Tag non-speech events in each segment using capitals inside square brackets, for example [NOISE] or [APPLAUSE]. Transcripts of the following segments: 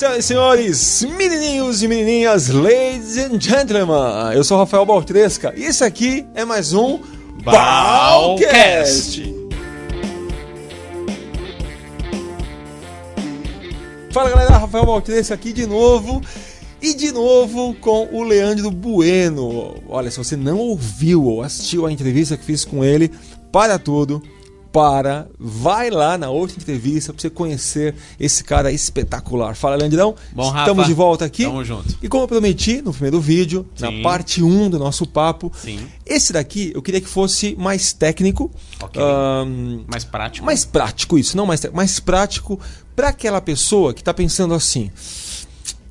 Senhoras e senhores, menininhos e menininhas, ladies and gentlemen, eu sou Rafael Baltresca e esse aqui é mais um Balcast. Fala galera, Rafael Baltresca aqui de novo e de novo com o Leandro Bueno. Olha, se você não ouviu ou assistiu a entrevista que fiz com ele, para tudo, para, vai lá na outra entrevista para você conhecer esse cara espetacular. Fala, Leandrão. Bom, Rafa, Estamos de volta aqui. Tamo junto. E como eu prometi no primeiro vídeo, Sim. na parte 1 do nosso papo, Sim. esse daqui eu queria que fosse mais técnico, Ok. ahn, Mais prático. mais prático isso, não mais técnico, mais prático para aquela pessoa que está pensando assim: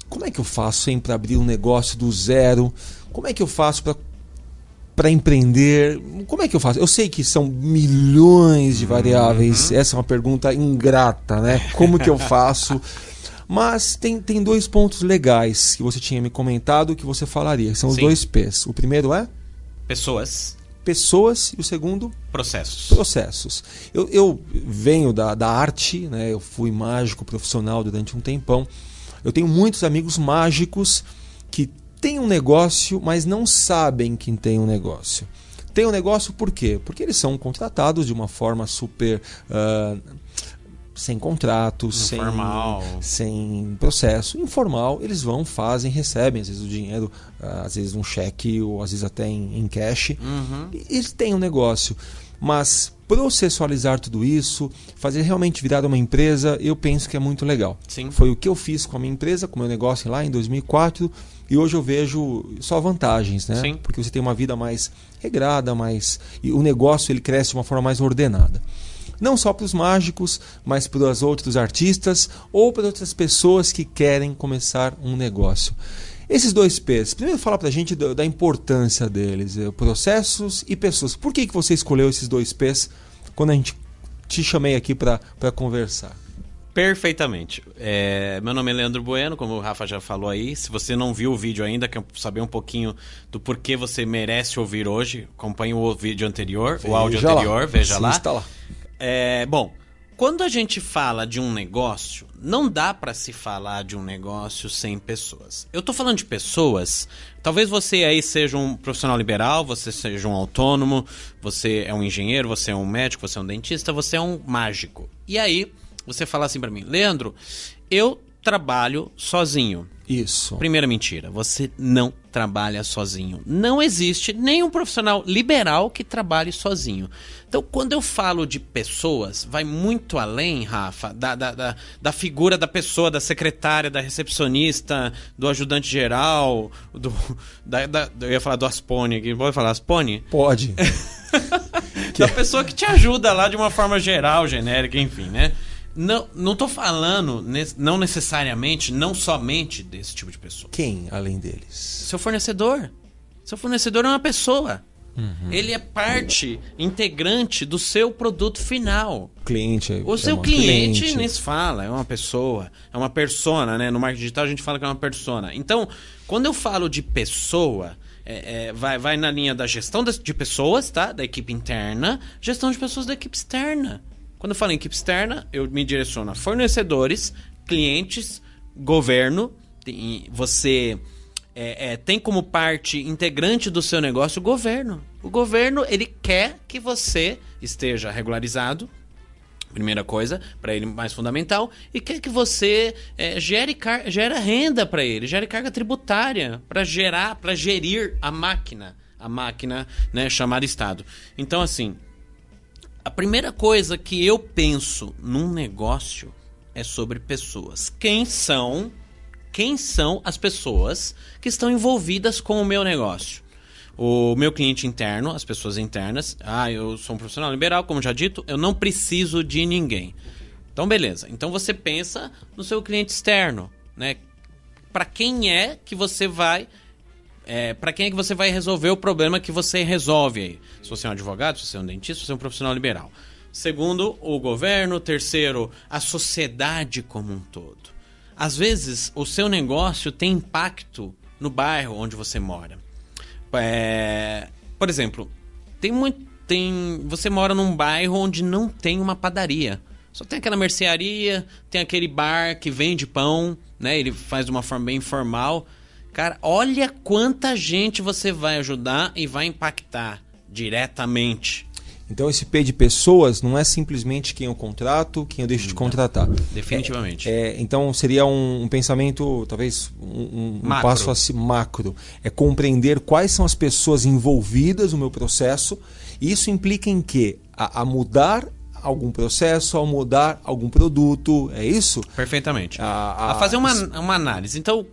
como é que eu faço para abrir um negócio do zero? Como é que eu faço para para empreender? Como é que eu faço? Eu sei que são milhões de variáveis. Essa é uma pergunta ingrata, né? Como que eu faço? [LAUGHS] Mas tem, tem dois pontos legais que você tinha me comentado que você falaria. São os Sim. dois P's. O primeiro é Pessoas, pessoas e o segundo processos. processos. Eu, eu venho da, da arte, né? eu fui mágico profissional durante um tempão. Eu tenho muitos amigos mágicos têm um negócio, mas não sabem que tem um negócio. Tem um negócio por quê? Porque eles são contratados de uma forma super. ah, sem contrato, sem, Informal. sem processo, informal, eles vão, fazem, recebem, às vezes o dinheiro, ah, às vezes um cheque, ou às vezes até em, em cash. Uhum. Eles têm um negócio, mas processualizar tudo isso, fazer realmente virar uma empresa, eu penso que é muito legal. Sim. Foi o que eu fiz com a minha empresa, com o meu negócio lá em 2004, e hoje eu vejo só vantagens, né? Sim. Porque você tem uma vida mais regrada, mais e o negócio ele cresce de uma forma mais ordenada. Não só para os mágicos, mas para os outros artistas ou para outras pessoas que querem começar um negócio. Esses dois P's, primeiro fala pra gente da, da importância deles, eh, processos e pessoas. Por que, que você escolheu esses dois P's quando a gente te chamei aqui para conversar? Perfeitamente. É, meu nome é Leandro Bueno, como o Rafa já falou aí. Se você não viu o vídeo ainda, quer saber um pouquinho do porquê você merece ouvir hoje, acompanhe o vídeo anterior, o áudio Veja lá. anterior, veja lá. Assista lá. É, bom, quando a gente fala de um negócio, não dá pra se falar de um negócio sem pessoas. Eu tô falando de pessoas. Talvez você aí seja um profissional liberal, você seja um autônomo, você é um engenheiro, você é um médico, você é um dentista, você é um mágico. E aí, você fala assim pra mim, Leandro, eu trabalho sozinho. Isso. Primeira mentira, você não trabalha sozinho. Não existe nenhum profissional liberal que trabalhe sozinho. Então, quando eu falo de pessoas, vai muito além, Rafa, da, da, da, da figura da pessoa, da secretária, da recepcionista, do ajudante geral, do. Da, da- eu ia falar do Aspone aqui, pode falar Aspone? Pode. [LAUGHS] da pessoa que te ajuda lá de uma forma geral, genérica, enfim, né? Não, não tô falando, não necessariamente, não somente desse tipo de pessoa. Quem além deles? Seu fornecedor. Seu fornecedor é uma pessoa. Ele é parte integrante do seu produto final. Cliente. O é seu uma cliente, cliente. nem se fala, é uma pessoa, é uma persona, né? No marketing digital a gente fala que é uma persona. Então, quando eu falo de pessoa, é, é, vai, vai na linha da gestão de pessoas, tá? Da equipe interna, gestão de pessoas da equipe externa. Quando eu falo em equipe externa, eu me direciono a fornecedores, clientes, governo. Você é, é, tem como parte integrante do seu negócio o governo. O governo, ele quer que você esteja regularizado, primeira coisa, para ele mais fundamental, e quer que você é, gere, gera renda para ele, gere carga tributária para gerar, para gerir a máquina, a máquina, né, chamada Estado. Então, assim, a primeira coisa que eu penso num negócio é sobre pessoas. Quem são, quem são as pessoas que estão envolvidas com o meu negócio? O meu cliente interno, as pessoas internas. Ah, eu sou um profissional liberal, como já dito, eu não preciso de ninguém. Então, beleza. Então você pensa no seu cliente externo, né? Para quem é que você vai é, para quem é que você vai resolver o problema que você resolve aí? Se você é um advogado, se você é um dentista, se você é um profissional liberal. Segundo, o governo. Terceiro, a sociedade como um todo. Às vezes, o seu negócio tem impacto no bairro onde você mora. É, por exemplo, tem muito. Tem, você mora num bairro onde não tem uma padaria. Só tem aquela mercearia, tem aquele bar que vende pão, né? Ele faz de uma forma bem informal. Cara, olha quanta gente você vai ajudar e vai impactar diretamente. Então esse P de pessoas não é simplesmente quem eu contrato, quem eu deixo de contratar. Definitivamente. É, é, então seria um, um pensamento, talvez um, um passo assim macro. É compreender quais são as pessoas envolvidas no meu processo. E isso implica em quê? A, a mudar algum processo, ao mudar algum produto, é isso? Perfeitamente. A, a, a fazer uma, uma análise. Então,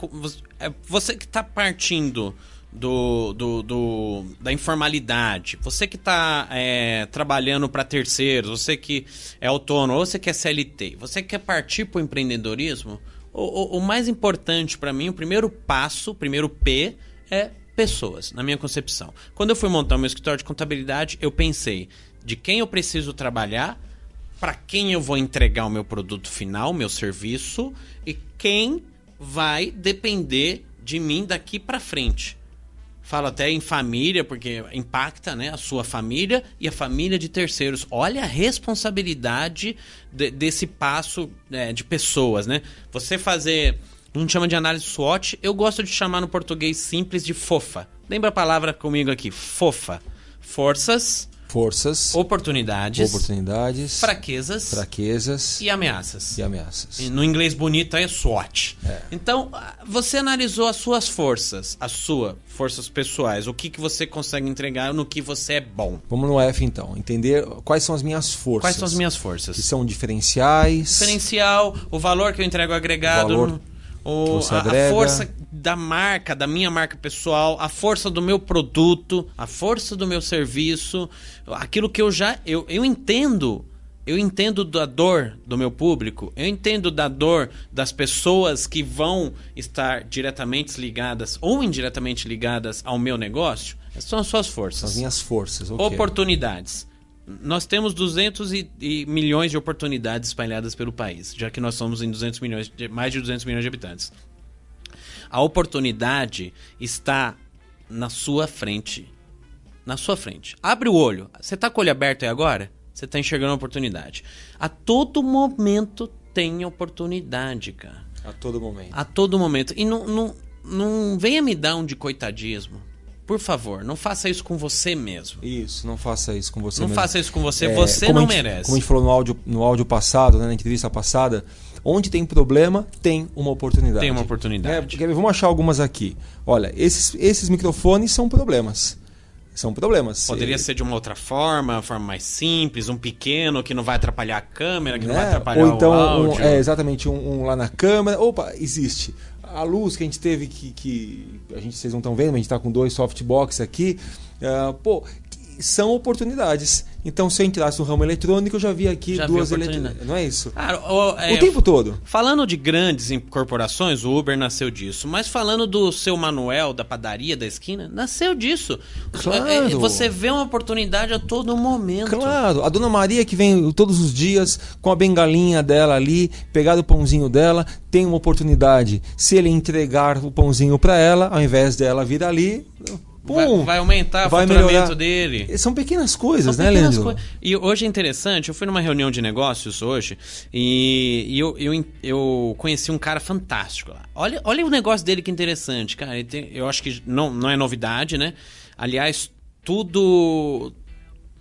é você que está partindo do, do, do, da informalidade, você que está é, trabalhando para terceiros, você que é autônomo, você que é CLT, você quer partir para o empreendedorismo, o, mais importante para mim, o primeiro passo, o primeiro P, é pessoas, na minha concepção. Quando eu fui montar o meu escritório de contabilidade, eu pensei de quem eu preciso trabalhar, para quem eu vou entregar o meu produto final, meu serviço, e quem vai depender de mim daqui para frente. Falo até em família, porque impacta né, a sua família e a família de terceiros. Olha a responsabilidade de, desse passo é, de pessoas, né? Você fazer. A gente chama de análise SWOT. Eu gosto de chamar no português simples de fofa. Lembra a palavra comigo aqui? Fofa. Forças, forças, oportunidades, oportunidades, fraquezas, fraquezas e ameaças. E ameaças. no inglês bonito é SWOT. É. Então, você analisou as suas forças, as suas forças pessoais, o que, que você consegue entregar, no que você é bom. Vamos no F então, entender quais são as minhas forças. Quais são as minhas forças? Que são diferenciais. Diferencial, o valor que eu entrego agregado. O valor o, a, a, força da marca, da minha marca pessoal, a força do meu produto, a força do meu serviço, aquilo que eu já. Eu, eu entendo. Eu entendo da dor do meu público, eu entendo da dor das pessoas que vão estar diretamente ligadas ou indiretamente ligadas ao meu negócio. Essas são as suas forças. As minhas forças. Okay. Oportunidades nós temos 200 e, e, milhões de oportunidades espalhadas pelo país, já que nós somos em 200 milhões, mais de 200 milhões de habitantes. A oportunidade está na sua frente. Na sua frente. Abre o olho. Você está com o olho aberto aí agora? Você está enxergando a oportunidade. A todo momento tem oportunidade, cara. A todo momento. A todo momento. E não, não, não venha me dar um de coitadismo. Por favor, não faça isso com você mesmo. Isso, não faça isso com você não mesmo. Não faça isso com você, é, você não gente, merece. Como a gente falou no áudio, no áudio passado, né, na entrevista passada, onde tem problema, tem uma oportunidade. Tem uma oportunidade. É, vamos achar algumas aqui. Olha, esses, esses microfones são problemas. São problemas. Poderia ser de uma outra forma, uma forma mais simples, um pequeno que não vai atrapalhar a câmera, que não vai né? atrapalhar Ou então, o áudio. Um, é, exatamente, um, um lá na câmera. Opa, existe a luz que a gente teve que, que a gente vocês não estão vendo, mas a gente está com dois softbox aqui. Uh, pô, são oportunidades. Então, se eu entrasse no ramo eletrônico, eu já vi aqui já duas eletrônicas. Não é isso? Ah, o, é, o tempo todo. Falando de grandes corporações, o Uber nasceu disso. Mas falando do seu Manuel, da padaria da esquina, nasceu disso. Claro. É, você vê uma oportunidade a todo momento. Claro. A dona Maria que vem todos os dias com a bengalinha dela ali, pegar o pãozinho dela, tem uma oportunidade. Se ele entregar o pãozinho para ela, ao invés dela vir ali, Pum, vai, vai, aumentar o vai faturamento melhorar. dele. São pequenas coisas, São né, pequenas Leandro? E hoje é interessante, eu fui numa reunião de negócios hoje e, e eu, eu, eu, conheci um cara fantástico lá. Olha, olha o negócio dele que interessante, cara. Tem, eu acho que não, não é novidade, né? Aliás, tudo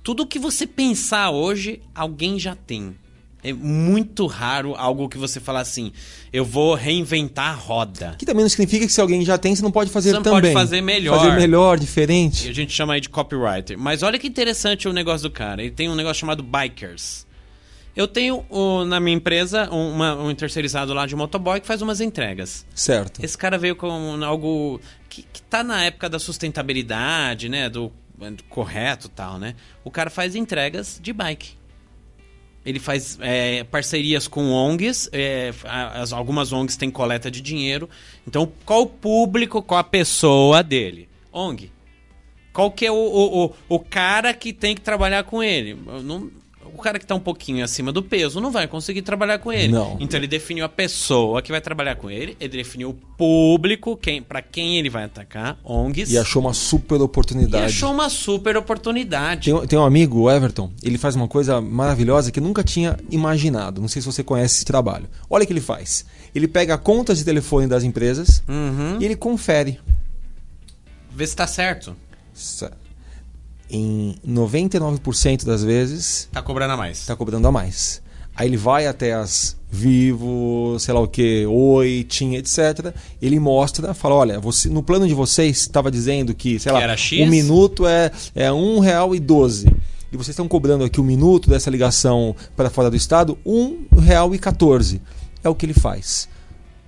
tudo que você pensar hoje, alguém já tem. É muito raro algo que você fala assim, eu vou reinventar a roda. Que também não significa que se alguém já tem, você não pode fazer você não também. pode fazer melhor. Fazer melhor, diferente. E a gente chama aí de copywriter. Mas olha que interessante o negócio do cara. Ele tem um negócio chamado Bikers. Eu tenho na minha empresa uma, um terceirizado lá de motoboy que faz umas entregas. Certo. Esse cara veio com algo que, que tá na época da sustentabilidade, né? Do, do correto tal, né? O cara faz entregas de bike. Ele faz é, parcerias com ONGs, é, as, algumas ONGs têm coleta de dinheiro. Então, qual o público, qual a pessoa dele? ONG. Qual que é o, o, o, o cara que tem que trabalhar com ele? Não, cara que tá um pouquinho acima do peso não vai conseguir trabalhar com ele. Não. Então ele definiu a pessoa que vai trabalhar com ele, ele definiu o público, quem, para quem ele vai atacar, ONGs. E achou uma super oportunidade. E achou uma super oportunidade. Tem, tem um amigo, o Everton, ele faz uma coisa maravilhosa que eu nunca tinha imaginado. Não sei se você conhece esse trabalho. Olha o que ele faz. Ele pega contas de telefone das empresas Uhum. e ele confere. Vê se tá certo. Sa- Em 99% das vezes, Tá cobrando a mais. está cobrando a mais. Aí ele vai até as Vivo, sei lá o que, Oi, Tim, etc. Ele mostra, fala, olha, você, no plano de vocês estava dizendo que, sei Que lá, um minuto é, é um real e doze. E vocês estão cobrando aqui o minuto dessa ligação para fora do estado, um real e 14. É o que ele faz.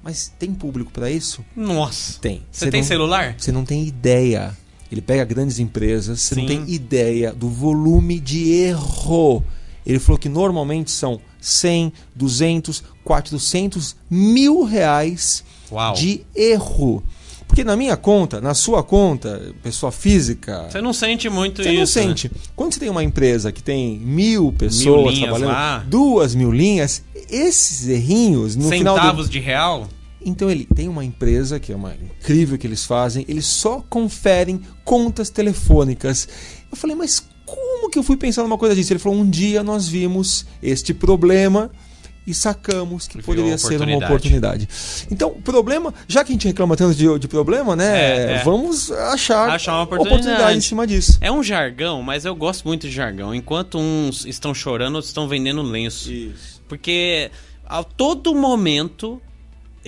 Mas tem público para isso? Nossa. Tem. Você tem não- celular? Você não tem ideia. Ele pega grandes empresas, você não Sim. tem ideia do volume de erro. Ele falou que normalmente são 100, 200, 400 mil reais Uau. de erro. Porque na minha conta, na sua conta, pessoa física, Você não sente muito você isso. não né? sente. Quando você tem uma empresa que tem mil pessoas linhas trabalhando, lá. duas mil linhas, esses errinhos no final do, Centavos de real? Então ele tem uma empresa que é uma incrível que eles fazem, eles só conferem contas telefônicas. Eu falei, mas como que eu fui pensar numa coisa disso? Ele falou, um dia nós vimos este problema e sacamos que Viu poderia ser uma oportunidade. oportunidade. Então, problema, já que a gente reclama tanto de, de problema, né? É, é. Vamos achar, Achar uma oportunidade. em cima disso. É um jargão, mas eu gosto muito de jargão. Enquanto uns estão chorando, outros estão vendendo lenço. Isso. Porque a todo momento,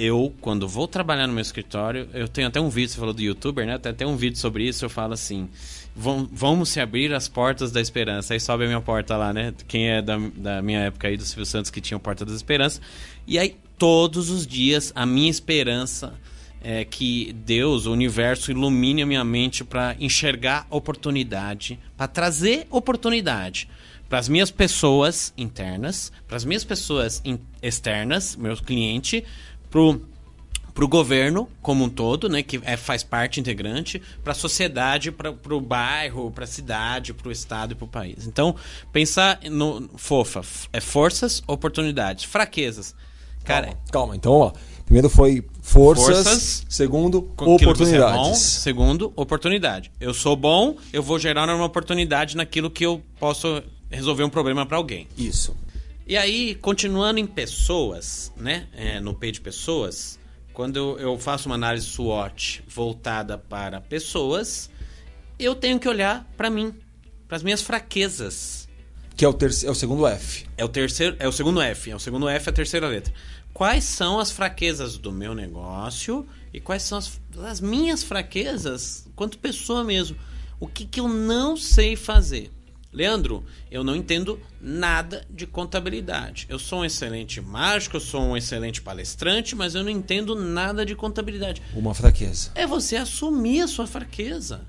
eu, quando vou trabalhar no meu escritório, eu tenho até um vídeo, você falou do youtuber, né? Tem até um vídeo sobre isso, eu falo assim. "Vam- Vamos se abrir as portas da esperança. Aí sobe a minha porta lá, né? Quem é da, da minha época aí, do Silvio Santos, que tinha o Porta da Esperança. E aí, todos os dias, a minha esperança é que Deus, o universo, ilumine a minha mente para enxergar oportunidade, para trazer oportunidade para as minhas pessoas internas, para as minhas pessoas externas, meus clientes, pro para o governo como um todo, né, que é, faz parte integrante, para a sociedade, para o bairro, para a cidade, para o estado e para o país. Então, pensar no fofa, é forças, oportunidades, fraquezas. Cara, calma, calma, então, ó. Primeiro foi forças, Forças, segundo, que você é bom. oportunidades. Segundo, oportunidade. Eu sou bom, eu vou gerar uma oportunidade naquilo que eu posso resolver um problema para alguém. Isso. E aí, continuando em pessoas, né? é, no P de pessoas, quando eu, faço uma análise SWOT voltada para pessoas, eu tenho que olhar para mim, para as minhas fraquezas. Que é o, terceiro, é o segundo F. É o terceiro, é o segundo F, é o segundo F, é a terceira letra. Quais são as fraquezas do meu negócio e quais são as, as minhas fraquezas quanto pessoa mesmo? O que, que eu não sei fazer? Leandro, eu não entendo nada de contabilidade. Eu sou um excelente mágico, eu sou um excelente palestrante, mas eu não entendo nada de contabilidade. Uma fraqueza. É você assumir a sua fraqueza.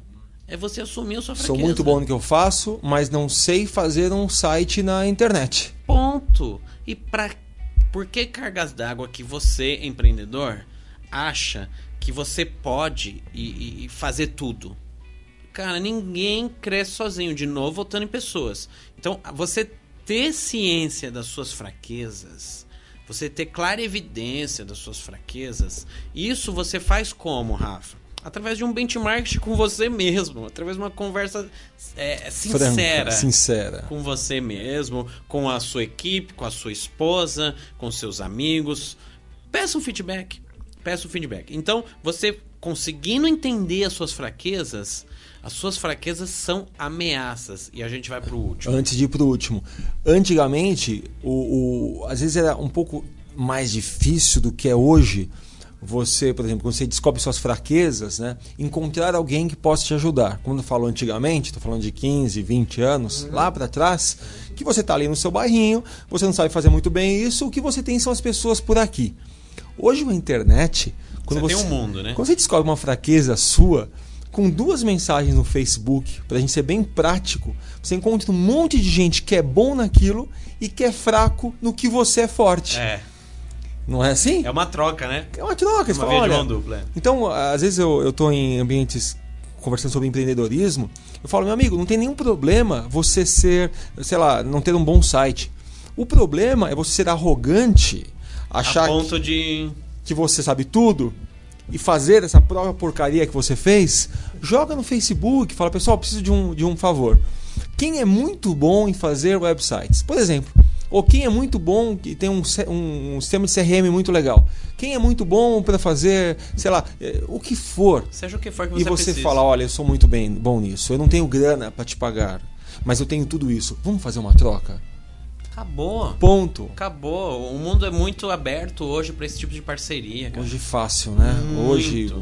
É você assumir a sua fraqueza. Sou muito bom no que eu faço, mas não sei fazer um site na internet. Ponto. E pra, por que cargas d'água que você, empreendedor, acha que você pode e, e- fazer tudo? Cara, ninguém cresce sozinho. De novo, voltando em pessoas. Então, você ter ciência das suas fraquezas, você ter clara evidência das suas fraquezas, isso você faz como, Rafa? Através de um benchmark com você mesmo, através de uma conversa é, sincera Franca, sincera. com você mesmo, com a sua equipe, com a sua esposa, com seus amigos. Peça um feedback. Peça um feedback. Então, você conseguindo entender as suas fraquezas, as suas fraquezas são ameaças. E a gente vai pro último. Antes de ir pro último. Antigamente, o, o- às vezes era um pouco mais difícil do que é hoje. Você, por exemplo, quando você descobre suas fraquezas, né? Encontrar alguém que possa te ajudar. Quando eu falo antigamente, estou falando de 15, 20 anos, lá para trás, que você está ali no seu bairrinho, você não sabe fazer muito bem isso, o que você tem são as pessoas por aqui. Hoje a internet, quando Você você, tem um mundo, né? Quando você descobre uma fraqueza sua, com duas mensagens no Facebook, pra gente ser bem prático, você encontra um monte de gente que é bom naquilo e que é fraco no que você é forte. É. Não é assim? É uma troca, né? É uma troca, você Uma fala, olha, dupla. é. então, às vezes eu, eu tô em ambientes conversando sobre empreendedorismo, eu falo, meu amigo, não tem nenhum problema você ser, sei lá, não ter um bom site. O problema é você ser arrogante, achar A ponto que, de. que você sabe tudo e fazer essa própria porcaria que você fez. Joga no Facebook, fala, pessoal, preciso de um, de um favor. Quem é muito bom em fazer websites? Por exemplo, ou quem é muito bom e tem um, um, um sistema de CRM muito legal? Quem é muito bom para fazer, sei lá, eh, o que for. Seja o que for que E você você precisa. fala, olha, eu sou muito bem bom nisso. Eu não tenho grana para te pagar, mas eu tenho tudo isso. Vamos fazer uma troca? Acabou. Ponto. Acabou. O mundo é muito aberto hoje para esse tipo de parceria, cara. Hoje fácil, né? Muito. Hoje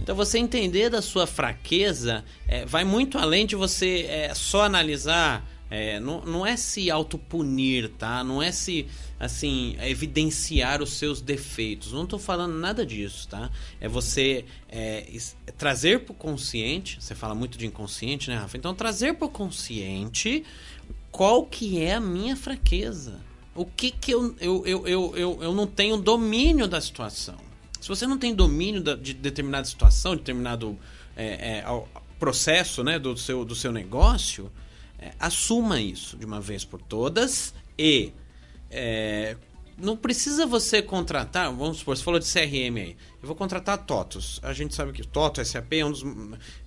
Então você entender da sua fraqueza é, vai muito além de você é, só analisar. é, não, não é se autopunir, tá? Não é se assim evidenciar os seus defeitos. Não tô falando nada disso, tá? É você é, trazer pro consciente. Você fala muito de inconsciente, né, Rafa? Então trazer pro consciente qual que é a minha fraqueza. O que que eu, eu, eu, eu, eu, eu não tenho domínio da situação. Se você não tem domínio da- de determinada situação, de determinado é, é, processo né, do, seu, do seu negócio, é, assuma isso de uma vez por todas e é, não precisa você contratar, vamos supor, você falou de CRM aí. Eu vou contratar a TOTOS. A gente sabe que o TOTO SAP é um, dos,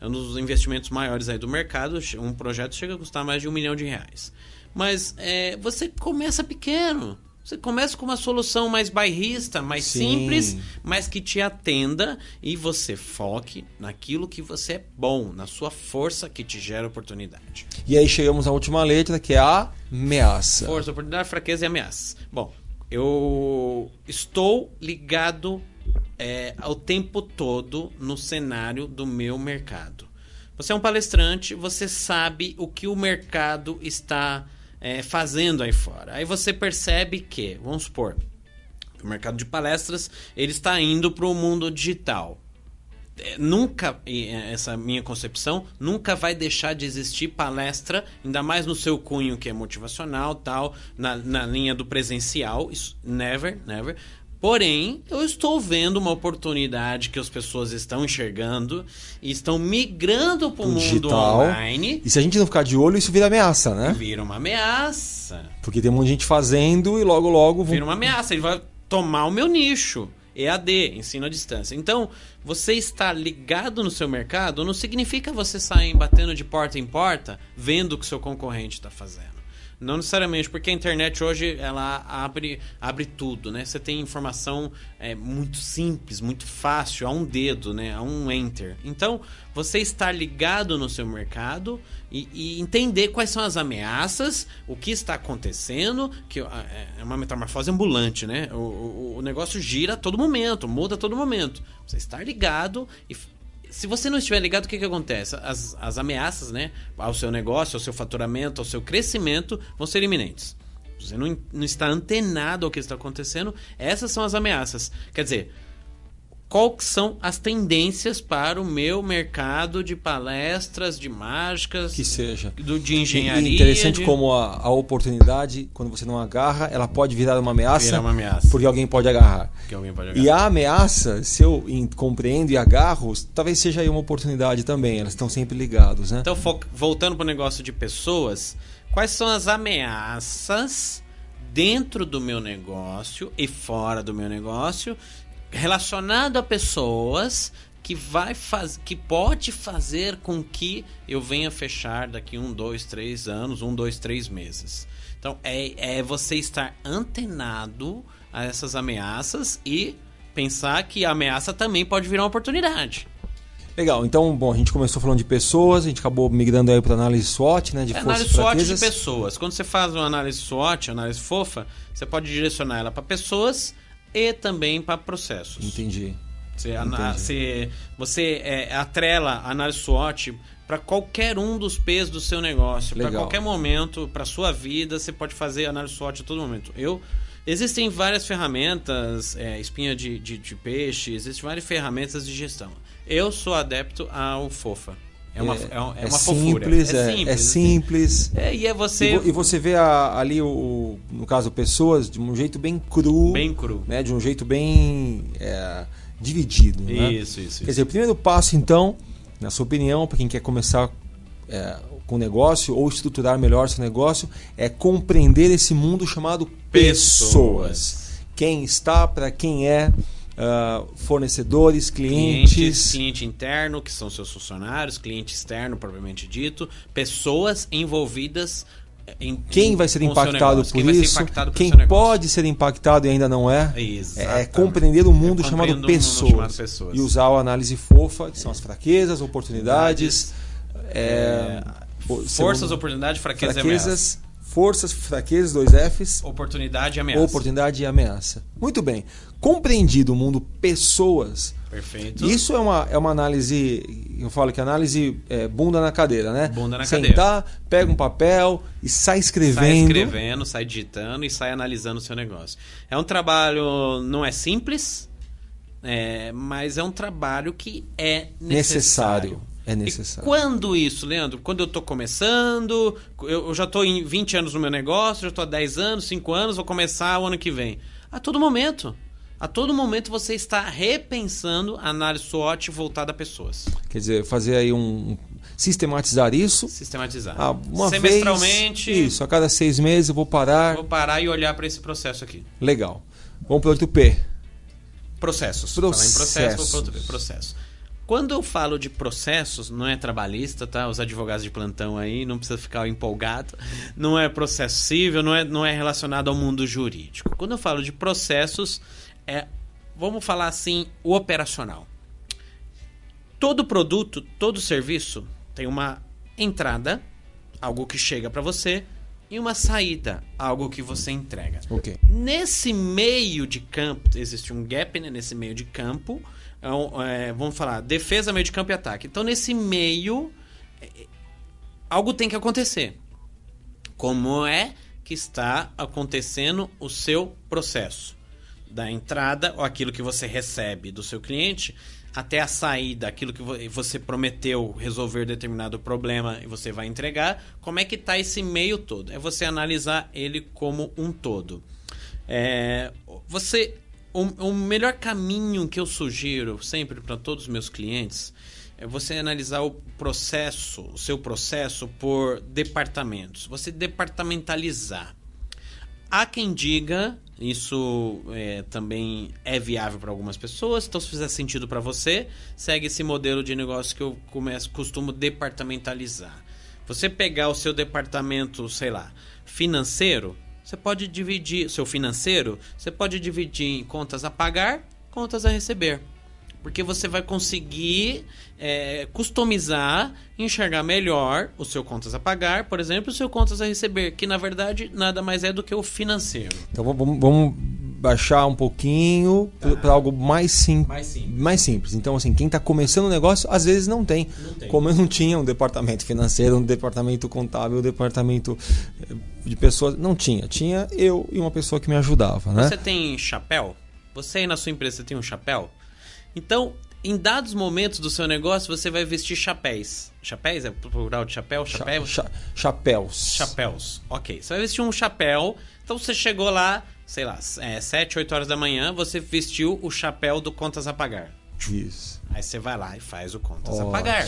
é um dos investimentos maiores aí do mercado. Um projeto chega a custar mais de um milhão de reais. Mas é, você começa pequeno. Você começa com uma solução mais bairrista, mais Sim. simples, mas que te atenda e você foque naquilo que você é bom, na sua força que te gera oportunidade. E aí chegamos à última letra, que é a ameaça. Força, oportunidade, fraqueza e ameaças. Bom, eu estou ligado é, ao tempo todo no cenário do meu mercado. Você é um palestrante, você sabe o que o mercado está é, fazendo aí fora. Aí você percebe que, vamos supor, o mercado de palestras ele está indo para o mundo digital nunca, e, é, essa minha concepção, nunca vai deixar de existir palestra, ainda mais no seu cunho que é motivacional, tal, na, na linha do presencial, isso, never, never. Porém, eu estou vendo uma oportunidade que as pessoas estão enxergando e estão migrando para o mundo digital. online. E se a gente não ficar de olho, isso vira ameaça, né? Vira uma ameaça. Porque tem um monte de gente fazendo e logo, logo... Vira uma ameaça, ele vai tomar o meu nicho. EAD, ensino à distância. Então, você estar ligado no seu mercado não significa você sair batendo de porta em porta vendo o que seu concorrente está fazendo. Não necessariamente, porque a internet hoje ela abre, abre tudo, né? Você tem informação é, muito simples, muito fácil, a um dedo, né? A um enter. Então, você estar ligado no seu mercado e, e entender quais são as ameaças, o que está acontecendo, que ah, é uma metamorfose ambulante, né? O, o, o negócio gira a todo momento, muda a todo momento. Você estar ligado e se você não estiver ligado, o que, que acontece? As, as ameaças, né? Ao seu negócio, ao seu faturamento, ao seu crescimento, vão ser iminentes. Você não, não está antenado ao que está acontecendo, essas são as ameaças. Quer dizer, quais são as tendências para o meu mercado de palestras, de mágicas, Que seja. do, de E engenharia. interessante de... como a, a oportunidade, quando você não agarra, ela pode virar uma ameaça, Virar uma ameaça. porque alguém pode agarrar. que alguém pode E agarrar. a ameaça, se eu compreendo e agarro, talvez seja aí uma oportunidade também. Elas estão sempre ligados, né? Então, voltando para o negócio de pessoas, quais são as ameaças dentro do meu negócio e fora do meu negócio relacionado a pessoas que vai faz... que pode fazer com que eu venha fechar daqui um, dois, três anos, um, dois, três meses. Então é, é você estar antenado a essas ameaças e pensar que a ameaça também pode virar uma oportunidade. Legal, então, bom, a gente começou falando de pessoas, a gente acabou migrando aí para análise SWOT, né? De É análise SWOT de fraquezas. pessoas. Quando você faz uma análise SWOT, análise fofa, você pode direcionar ela para pessoas e também para processos. Entendi. Você, Entendi. você, você é, atrela a análise SWOT para qualquer um dos P's do seu negócio, para qualquer momento, para sua vida, você pode fazer análise SWOT a todo momento. Eu existem várias ferramentas, é, espinha de, de, de peixe, existem várias ferramentas de gestão. Eu sou adepto ao fofa. É uma, é, um- é uma fofura. simples, é, é assim. simples. É, e é você E, e você vê a- ali, o, o- no caso, pessoas de um jeito bem cru, bem cru. né? De um jeito bem é, dividido, né? Isso, isso, Quer isso. dizer, o primeiro passo, então, na sua opinião, para quem quer começar é, com negócio ou estruturar melhor seu negócio, é compreender esse mundo chamado pessoas. pessoas. Quem está, para quem é, uh, fornecedores, clientes. clientes. Cliente interno, que são seus funcionários, cliente externo, propriamente dito, pessoas envolvidas em, quem vai ser impactado por quem isso, ser impactado quem pode ser impactado e ainda não é, é, é compreender o mundo, é chamado, pessoas, mundo chamado, pessoas, e usar a análise fofa, que são as fraquezas, oportunidades, é, forças, oportunidades, fraquezas, fraquezas forças, fraquezas, dois Fs. Oportunidade e ameaça. Oportunidade e ameaça. Muito bem. Compreendido o mundo pessoas. Perfeito. Isso é uma, é uma análise, eu falo que análise é bunda na cadeira, né? Bunda na Sentar, cadeira. pega um papel e sai escrevendo. Sai escrevendo, sai digitando e sai analisando o seu negócio. É um trabalho, não é simples, é, mas é um trabalho que é necessário. necessário. É necessário. E quando isso, Leandro? Quando eu estou começando, eu, já estou em 20 anos no meu negócio, já estou há 10 anos, 5 anos, vou começar o ano que vem. A todo momento. A todo momento você está repensando a análise SWOT voltada a pessoas. Quer dizer, fazer aí um. sistematizar isso. Sistematizar. Ah, uma Semestralmente. Vez, isso, a cada seis meses eu vou parar. Vou parar e olhar para esse processo aqui. Legal. Vamos para o 8P. Processos. Processos. Falar em processo, vou para o 8P. Processo. Quando eu falo de processos, não é trabalhista, tá? Os advogados de plantão aí, não precisa ficar empolgado. Não é processo civil, não é, não é relacionado ao mundo jurídico. Quando eu falo de processos, é, vamos falar assim, o operacional. Todo produto, todo serviço tem uma entrada, algo que chega para você, e uma saída, algo que você entrega. Okay. Nesse meio de campo, existe um gap né, nesse meio de campo é, vamos falar, defesa, meio de campo e ataque. Então, nesse meio, é, algo tem que acontecer. Como é que está acontecendo o seu processo? Da entrada, ou aquilo que você recebe do seu cliente, até a saída, aquilo que você prometeu resolver determinado problema e você vai entregar, como é que está esse meio todo? É você analisar ele como um todo. É, você o, o melhor caminho que eu sugiro sempre para todos os meus clientes é você analisar o processo, o seu processo por departamentos. Você departamentalizar. Há quem diga, isso é, também é viável para algumas pessoas, então se fizer sentido para você, segue esse modelo de negócio que eu começo, costumo departamentalizar. Você pegar o seu departamento, sei lá, financeiro, você pode dividir seu financeiro, você pode dividir em contas a pagar, contas a receber. Porque você vai conseguir é, customizar, enxergar melhor o seu contas a pagar, por exemplo, o seu contas a receber, que na verdade nada mais é do que o financeiro. Então vamos, vamos baixar um pouquinho tá. para algo mais, sim, mais, simples. mais simples. Então, assim, quem está começando o negócio, às vezes não tem. não tem. Como eu não tinha um departamento financeiro, um departamento contábil, um departamento eh, de pessoas. Não tinha. Tinha eu e uma pessoa que me ajudava. Né? Você tem chapéu? Você aí na sua empresa tem um chapéu? Então, em dados momentos do seu negócio, você vai vestir chapéus. Chapéus? É plural de chapéu? Chapéu? Cha chapéus. Chapéus. Ok. Você vai vestir um chapéu. Então, você chegou lá, sei lá, é, 7, 8 horas da manhã, você vestiu o chapéu do Contas a Pagar. Isso. Aí você vai lá e faz o Contas Ótimo. a Pagar.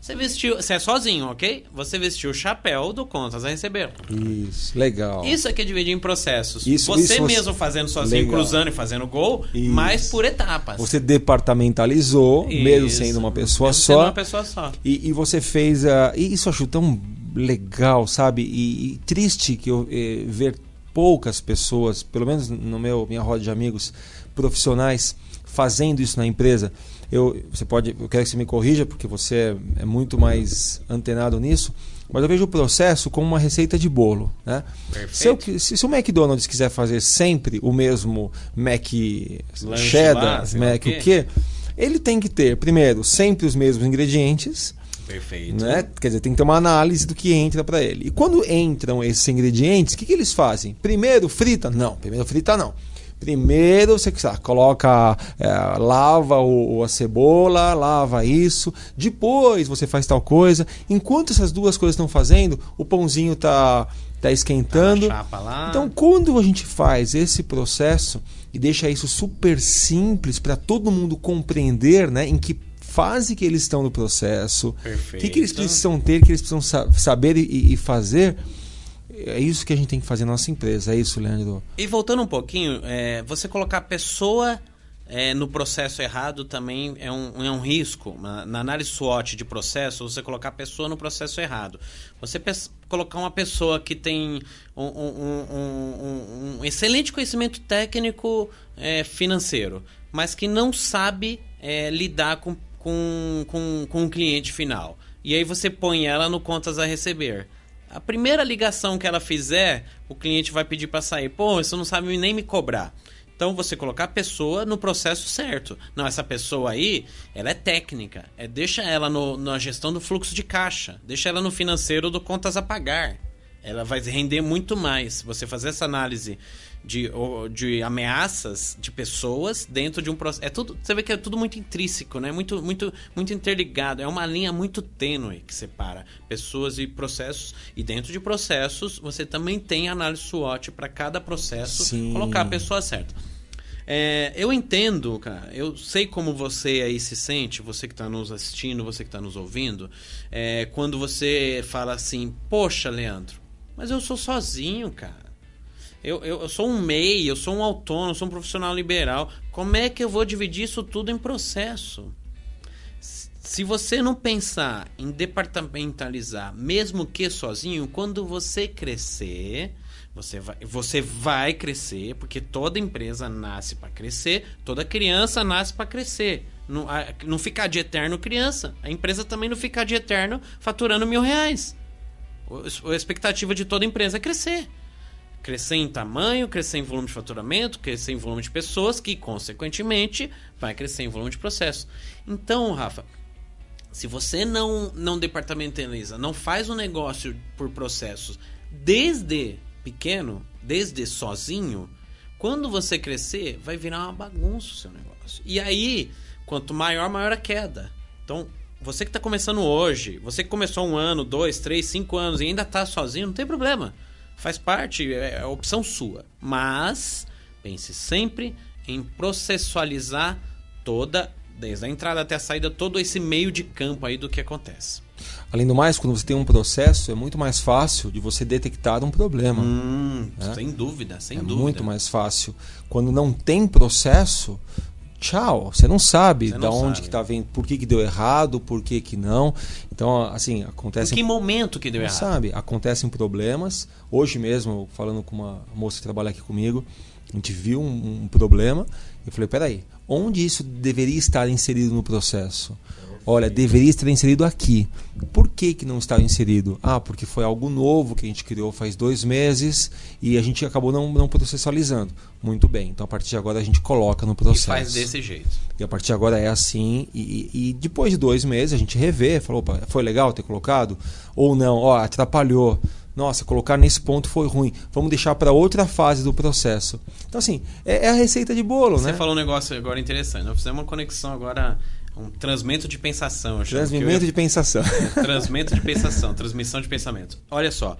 Você vestiu, você é sozinho, ok? Você vestiu o chapéu do Contas a Receber. Isso, legal. Isso aqui é dividir em processos. Isso, você isso mesmo você... fazendo sozinho, legal. cruzando e fazendo gol, isso. mas por etapas. Você departamentalizou, isso. mesmo sendo uma pessoa mesmo só. Sendo uma pessoa só. E, e você fez. Uh, e isso eu acho tão legal, sabe? E, e triste que eu eh, ver poucas pessoas, pelo menos no meu minha roda de amigos profissionais, fazendo isso na empresa. Eu, você pode, eu quero que você me corrija porque você é, é muito mais antenado nisso. Mas eu vejo o processo como uma receita de bolo. Né? Se, eu, se, se, o McDonald's quiser fazer sempre o mesmo Mac Lanche cheddar, lá, Mac o quê, ele tem que ter, primeiro, sempre os mesmos ingredientes Perfeito. Né? Quer dizer, tem que ter uma análise do que entra para ele. E quando entram esses ingredientes, o que, que eles fazem? Primeiro frita? Não, primeiro frita não. Primeiro você coloca, é, lava o, a cebola, lava isso. Depois você faz tal coisa. Enquanto essas duas coisas estão fazendo, o pãozinho está tá esquentando. Tá então, quando a gente faz esse processo e deixa isso super simples para todo mundo compreender, né, em que fase que eles estão no processo, o que, que eles precisam ter, que eles precisam sa- saber e, e fazer. É isso que a gente tem que fazer na nossa empresa. É isso, Leandro. E voltando um pouquinho, é, você colocar a pessoa é, no processo errado também é um, é um risco. Na, na análise SWOT de processo, você colocar a pessoa no processo errado. Você colocar uma pessoa que tem um, um- um- um- um excelente conhecimento técnico é, financeiro, mas que não sabe é, lidar com, com, com, com o cliente final. E aí você põe ela no contas a receber. A primeira ligação que ela fizer, o cliente vai pedir para sair. Pô, você não sabe nem me cobrar. Então você colocar a pessoa no processo certo. Não, essa pessoa aí, ela é técnica. É deixa ela no- na gestão do fluxo de caixa. Deixa ela no financeiro do contas a pagar. Ela vai render muito mais. Você fazer essa análise de, de ameaças de pessoas dentro de um processo. É tudo, você vê que é tudo muito intrínseco, né? Muito, muito, muito interligado. É uma linha muito tênue que separa pessoas e processos. E dentro de processos, você também tem análise SWOT para cada processo Sim. colocar a pessoa certa. É, eu entendo, cara. Eu sei como você aí se sente, você que está nos assistindo, você que está nos ouvindo, é, quando você fala assim, poxa, Leandro, mas eu sou sozinho, cara. Eu, eu, eu sou um MEI, eu sou um autônomo, sou um profissional liberal. Como é que eu vou dividir isso tudo em processo? Se você não pensar em departamentalizar, mesmo que sozinho, quando você crescer, você vai, você vai crescer, porque toda empresa nasce para crescer, toda criança nasce para crescer. Não, a- não ficar de eterno criança. A empresa também não ficar de eterno faturando mil reais. O- A expectativa de toda empresa é crescer. Crescer em tamanho, crescer em volume de faturamento, crescer em volume de pessoas, que, consequentemente, vai crescer em volume de processo. Então, Rafa, se você não, não departamentaliza, não faz um negócio por processos desde pequeno, desde sozinho, quando você crescer, vai virar uma bagunça o seu negócio. E aí, quanto maior, maior a queda. Então, você que está começando hoje, você que começou um ano, dois, três, cinco anos e ainda está sozinho, não tem problema. Faz parte, é é opção sua. Mas pense sempre em processualizar toda, desde a entrada até a saída, todo esse meio de campo aí do que acontece. Além do mais, quando você tem um processo, é muito mais fácil de você detectar um problema. Hum, É? Sem dúvida, sem é dúvida. muito mais fácil. Quando não tem processo, tchau. Você não sabe Você não da onde sabe. que tá vendo, por que, que deu errado, por que, que não. Então, assim, Em acontece. que momento que deu Não errado? sabe, acontecem problemas. Hoje mesmo, falando com uma moça que trabalha aqui comigo, a gente viu um, um problema. Eu falei, peraí, onde isso deveria estar inserido no processo? Olha, deveria estar inserido aqui. Por que, que não estava inserido? Ah, porque foi algo novo que a gente criou faz dois meses e a gente acabou não, não processualizando. Muito bem, então a partir de agora a gente coloca no E processo. faz desse jeito. E a partir de agora é assim. E, e- e depois de dois meses a gente revê, falou, opa, foi legal ter colocado? Ou não, ó, atrapalhou. Nossa, colocar nesse ponto foi ruim. Vamos deixar para outra fase do processo. Então, assim, é, é a receita de bolo, Você né? falou um negócio agora interessante. Nós fizemos uma conexão agora, um transmento de pensação. eu ia de pensação. [LAUGHS] Transmento de pensação, transmissão de pensamento. Olha só,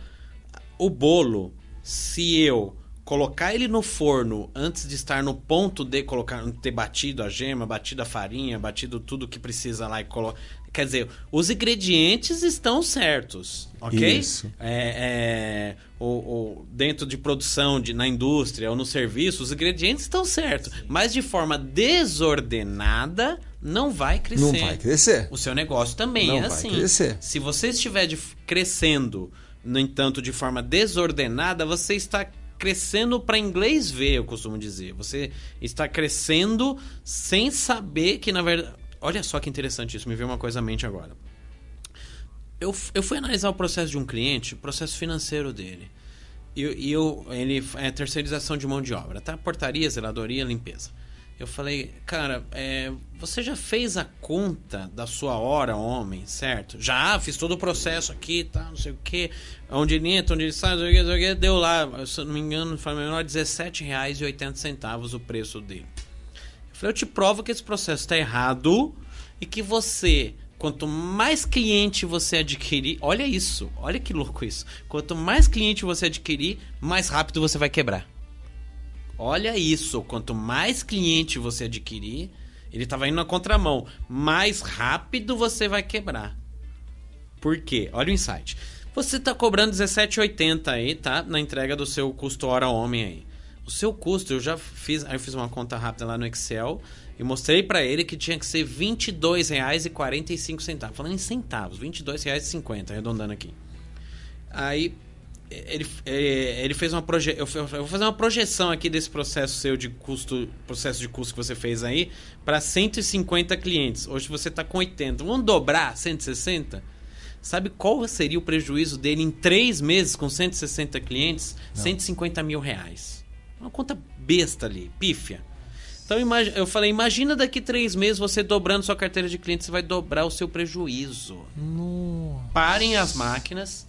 o bolo, se eu colocar ele no forno antes de estar no ponto de colocar, ter batido a gema, batido a farinha, batido tudo que precisa lá e colocar. Quer dizer, os ingredientes estão certos, ok? Isso. É, é, o, o- dentro de produção, de, na indústria ou no serviço, os ingredientes estão certos. Mas de forma desordenada, não vai crescer. Não vai crescer. O seu negócio também Não é vai assim. crescer. Se você estiver de- crescendo, no entanto, de forma desordenada, você está crescendo para inglês ver, eu costumo dizer. Você está crescendo sem saber que, na verdade. Olha só que interessante isso, me veio uma coisa à mente agora. Eu, eu fui analisar o processo de um cliente, o processo financeiro dele. E, eu- eu, ele é terceirização de mão de obra, tá? Portaria, zeladoria, limpeza. Eu falei, cara, é, você já fez a conta da sua hora, homem, certo? Já, fiz todo o processo aqui, tá, não sei o quê. Onde ele entra, onde ele sai, não sei o quê. Deu lá, se eu não me engano, foi menor, R$17,80 o preço dele. Eu falei, eu te provo que esse processo está errado e que você, quanto mais cliente você adquirir, olha isso, olha que louco isso. Quanto mais cliente você adquirir, mais rápido você vai quebrar. Olha isso, quanto mais cliente você adquirir, Ele estava indo na contramão. Mais rápido você vai quebrar. Por quê? Olha o insight. Você está cobrando 17,80 aí, tá? Na entrega do seu custo hora homem aí. O seu custo, eu já fiz, aí eu fiz uma conta rápida lá no Excel e mostrei para ele que tinha que ser R$ 22,45. Falando em centavos, R$ 22,50, arredondando aqui. Aí ele, ele fez uma projeção. Eu vou fazer uma projeção aqui desse processo seu de custo, processo de custo que você fez aí, para 150 clientes. Hoje você está com 80. Vamos dobrar 160? Sabe qual seria o prejuízo dele em três meses com 160 clientes? Não. 150 mil reais. Uma conta besta ali, pífia. Então eu falei, imagina daqui três meses você dobrando sua carteira de clientes, você vai dobrar o seu prejuízo. Nossa. Parem as máquinas,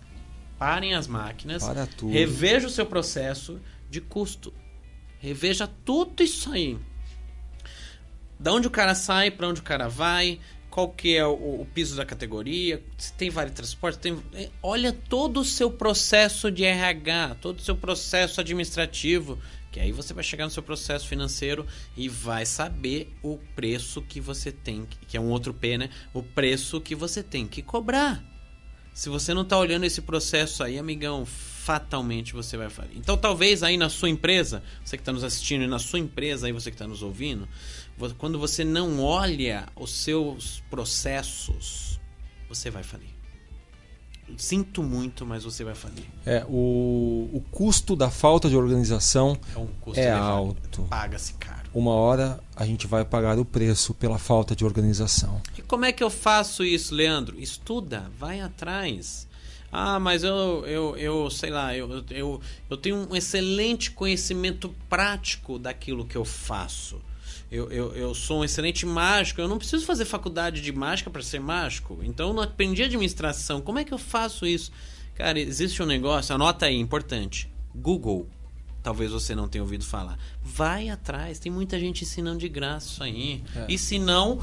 parem as máquinas, Para tudo. reveja o seu processo de custo. Reveja tudo isso aí. Da onde o cara sai, para onde o cara vai, qual que é o, o, piso da categoria, se tem vale transporte, tem, é, olha todo o seu processo de RH, todo o seu processo administrativo, que aí você vai chegar no seu processo financeiro e vai saber o preço que você tem, que é um outro P, né? O preço que você tem que cobrar. Se você não está olhando esse processo aí, amigão, fatalmente você vai falir. Então, talvez aí na sua empresa, você que está nos assistindo, e na sua empresa, aí você que está nos ouvindo, quando você não olha os seus processos, você vai falir. Sinto muito, mas você vai falir. É, o, o custo da falta de organização é, um custo é alto. Paga-se caro. Uma hora a gente vai pagar o preço pela falta de organização. E como é que eu faço isso, Leandro? Estuda, vai atrás. Ah, mas eu, eu, eu sei lá, eu, eu, eu tenho um excelente conhecimento prático daquilo que eu faço eu, eu, eu sou um excelente mágico, eu não preciso fazer faculdade de mágica para ser mágico. Então eu não aprendi administração. Como é que eu faço isso? Cara, existe um negócio, anota aí, importante. Google. Talvez você não tenha ouvido falar. Vai atrás, tem muita gente ensinando de graça isso aí. É. E se não,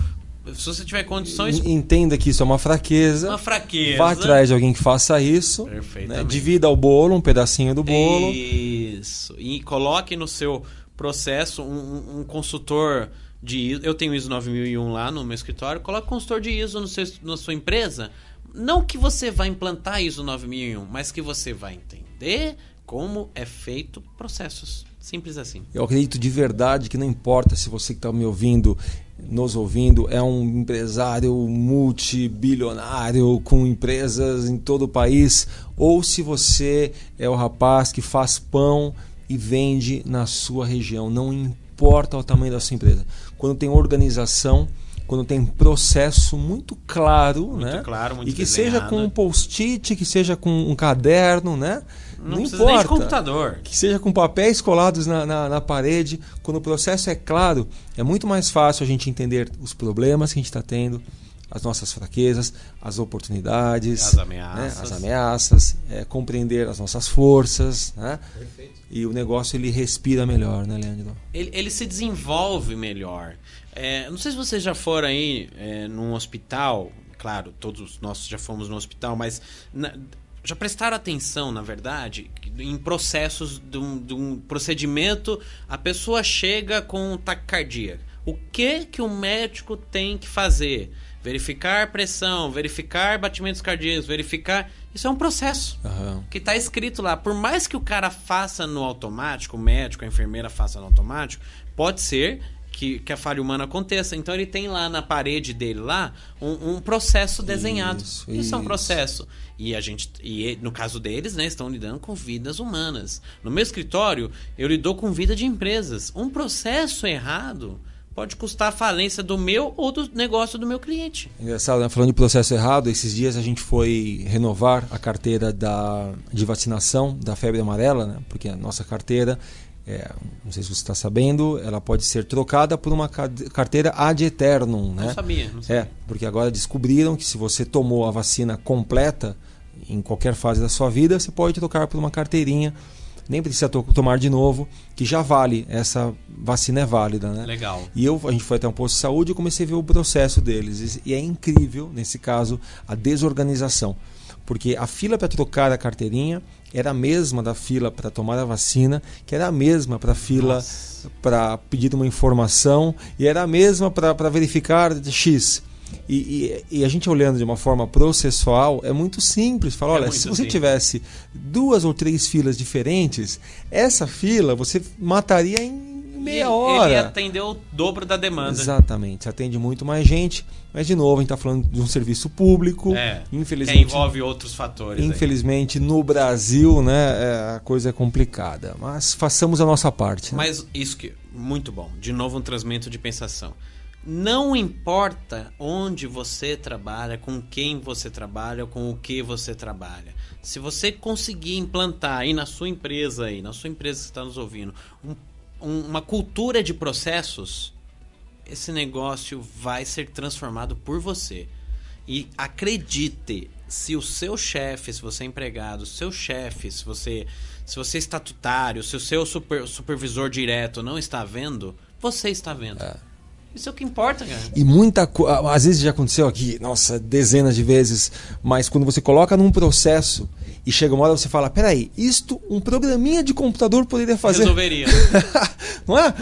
se você tiver condições. Entenda que isso é uma fraqueza. Uma fraqueza. Vá atrás de alguém que faça isso. Né? Divida o bolo, um pedacinho do bolo. Isso. E coloque no seu processo, um, um consultor de ISO. Eu tenho ISO 9001 lá no meu escritório. Coloque consultor de ISO no seu, na sua empresa. Não que você vai implantar ISO 9001, mas que você vai entender como é feito processos. Simples assim. Eu acredito de verdade que não importa se você que está me ouvindo, nos ouvindo, é um empresário multibilionário com empresas em todo o país, ou se você é o rapaz que faz pão e vende na sua região. Não importa o tamanho da sua empresa. Quando tem organização, quando tem processo muito claro, muito né? Claro, muito e que desenhado. seja com um post-it, que seja com um caderno, né? Não, não importa. Nem de computador. Que seja com papéis colados na, na, na, parede. Quando o processo é claro, é muito mais fácil a gente entender os problemas que a gente está tendo, as nossas fraquezas, as oportunidades, as ameaças, né? as ameaças é, compreender as nossas forças. Né? Perfeito. E o negócio ele respira melhor, né, Leandro? Ele, ele se desenvolve melhor. É, não sei se vocês já foram aí é, num hospital, claro, todos nós já fomos no hospital, mas na, já prestaram atenção, na verdade, em processos de um, de um procedimento, a pessoa chega com taquicardia. O que que o médico tem que fazer? Verificar pressão, verificar batimentos cardíacos, verificar. Isso é um processo uhum. que está escrito lá. Por mais que o cara faça no automático, o médico, a enfermeira faça no automático, pode ser que, que a falha humana aconteça. Então ele tem lá na parede dele lá um, um processo desenhado. Isso, isso, isso, é um processo. E a gente, e no caso deles, né, estão lidando com vidas humanas. No meu escritório, eu lido com vida de empresas. Um processo errado pode custar a falência do meu ou do negócio do meu cliente. Engraçado, né? falando de processo errado, esses dias a gente foi renovar a carteira da, de vacinação da febre amarela, né? porque a nossa carteira, é, não sei se você está sabendo, ela pode ser trocada por uma carteira ad eternum. Né? Não sabia, não sabia. É, porque agora descobriram que se você tomou a vacina completa em qualquer fase da sua vida, você pode trocar por uma carteirinha nem precisa to tomar de novo, que já vale, essa vacina é válida, né? Legal. E eu, a gente foi até um posto de saúde e comecei a ver o processo deles. E é incrível, nesse caso, a desorganização. Porque a fila para trocar a carteirinha era a mesma da fila para tomar a vacina, que era a mesma para a fila para pedir uma informação e era a mesma para verificar X. E, e, e, a gente olhando de uma forma processual é muito simples. Fala, é olha, se você simples. tivesse duas ou três filas diferentes, essa fila você mataria em meia hora. Ele atendeu o dobro da demanda. Exatamente, atende muito mais gente. Mas, de novo, a gente está falando de um serviço público. É, infelizmente, que envolve outros fatores. Infelizmente, aí. no Brasil, né, é, a coisa é complicada. Mas façamos a nossa parte. Né? Mas isso que. Muito bom. De novo, um transmito de pensação. Não importa onde você trabalha, com quem você trabalha, com o que você trabalha. Se você conseguir implantar aí na sua empresa, aí, na sua empresa que está nos ouvindo, um um, uma cultura de processos, esse negócio vai ser transformado por você. E acredite, se o seu chefe, se você é empregado, seu chefe, se você, se você é estatutário, se o seu super, supervisor direto não está vendo, você está vendo. É. Isso é o que importa, cara. E muita coisa. Às vezes já aconteceu aqui, nossa, dezenas de vezes. Mas quando você coloca num processo e chega uma hora você fala: peraí, isto um programinha de computador poderia fazer. Resolveria. [LAUGHS] Não é?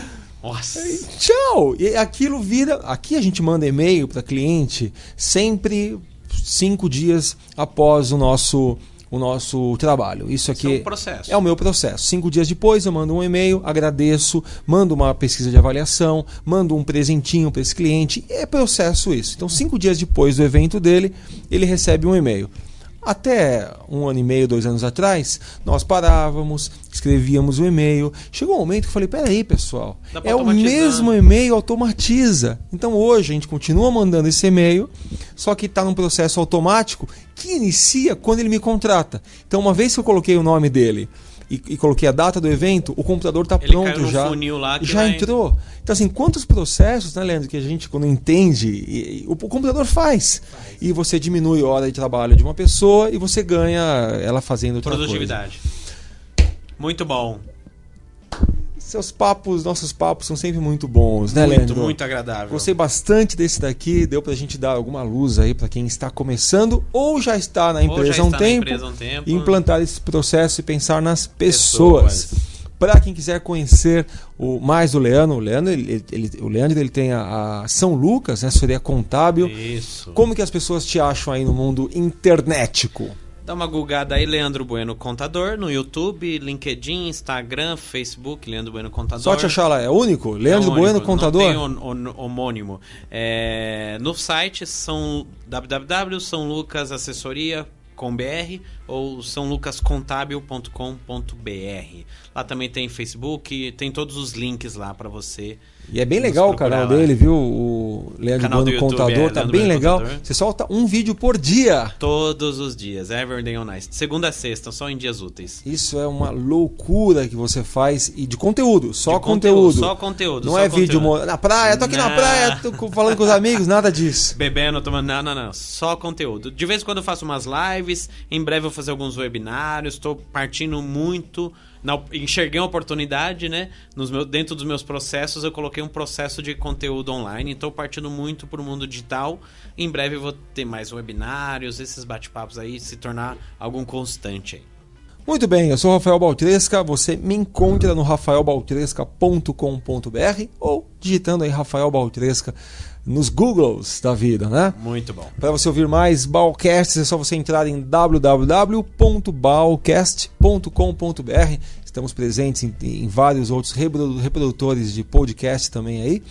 Nossa. E, tchau! E aquilo vira. Aqui a gente manda e-mail para cliente sempre cinco dias após o nosso o nosso trabalho. Isso aqui é, um processo. é o meu processo. Cinco dias depois eu mando um e-mail, agradeço, mando uma pesquisa de avaliação, mando um presentinho para esse cliente. É processo isso. Então, cinco dias depois do evento dele, ele recebe um e-mail. Até um ano e meio, dois anos atrás, nós parávamos, escrevíamos o e-mail. Chegou um momento que eu falei: peraí, pessoal, é o mesmo e-mail, automatiza. Então hoje a gente continua mandando esse e-mail, só que está num processo automático que inicia quando ele me contrata. Então, uma vez que eu coloquei o nome dele e, e coloquei a data do evento, o computador está pronto já. já vai... entrou. Então, assim, quantos processos, né, Leandro, que a gente, quando entende, e, e, o, o, computador faz. faz. E você diminui a hora de trabalho de uma pessoa e você ganha ela fazendo outra Produtividade. Coisa. Muito bom. Seus papos, nossos papos são sempre muito bons, né, muito, Leandro? Muito agradável. Gostei bastante desse daqui, deu pra gente dar alguma luz aí para quem está começando ou já está na empresa, há um, tempo, empresa um tempo, implantar esse processo e pensar nas pessoas. pessoas. Para quem quiser conhecer o mais do Leandro, o Leandro, ele, ele, o Leandro ele tem a, a São Lucas, né, seria contábil. Isso. Como que as pessoas te acham aí no mundo internetico? Dá uma gulgada aí, Leandro Bueno Contador, no YouTube, LinkedIn, Instagram, Facebook, Leandro Bueno Contador. Só te achar lá, é único? Leandro é único, Bueno Contador? Não tem homônimo. É, no site são www.sãolucasassessoria.com.br ou sãolucascontábil.com.br. Lá também tem Facebook, tem todos os links lá para você. E é bem legal o canal lá. dele, viu? O Leandro Bueno Contador, é, tá Leandro bem legal. Contador. Você solta um vídeo por dia. Todos os dias, everyday on night. Segunda a sexta, só em dias úteis. Isso é uma loucura que você faz e de conteúdo, só de conteúdo. conteúdo. Só conteúdo. Não só é conteúdo. vídeo na praia, tô aqui não. na praia, tô falando com os amigos, nada disso. Bebendo, tomando, não, não, não, só conteúdo. De vez em quando eu faço umas lives, em breve eu vou fazer alguns webinários, estou partindo muito na, enxerguei uma oportunidade, né? Nos meus, dentro dos meus processos, eu coloquei um processo de conteúdo online. Então, partindo muito para o mundo digital. Em breve, vou ter mais webinários, esses bate-papos aí, se tornar algum constante aí. Muito bem, eu sou Rafael Baltresca. Você me encontra no rafaelbaltresca.com.br ou digitando aí Rafael Baltresca nos Googles da vida, né? Muito bom. Para você ouvir mais Balcasts, é só você entrar em www.balcast.com.br. Estamos presentes em, em vários outros reprodutores de podcast também aí.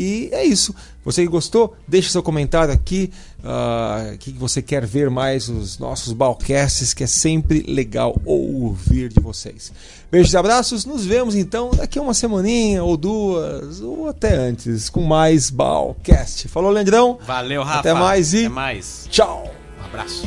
E é isso. Você que gostou, deixe seu comentário aqui. Uh, que você quer ver mais os nossos balcasts, que é sempre legal ouvir de vocês. Beijos e abraços. Nos vemos então daqui a uma semaninha ou duas, ou até antes, com mais Balcast. Falou, Leandrão. Valeu, Rafa. Até mais e. Até mais. Tchau. Um abraço.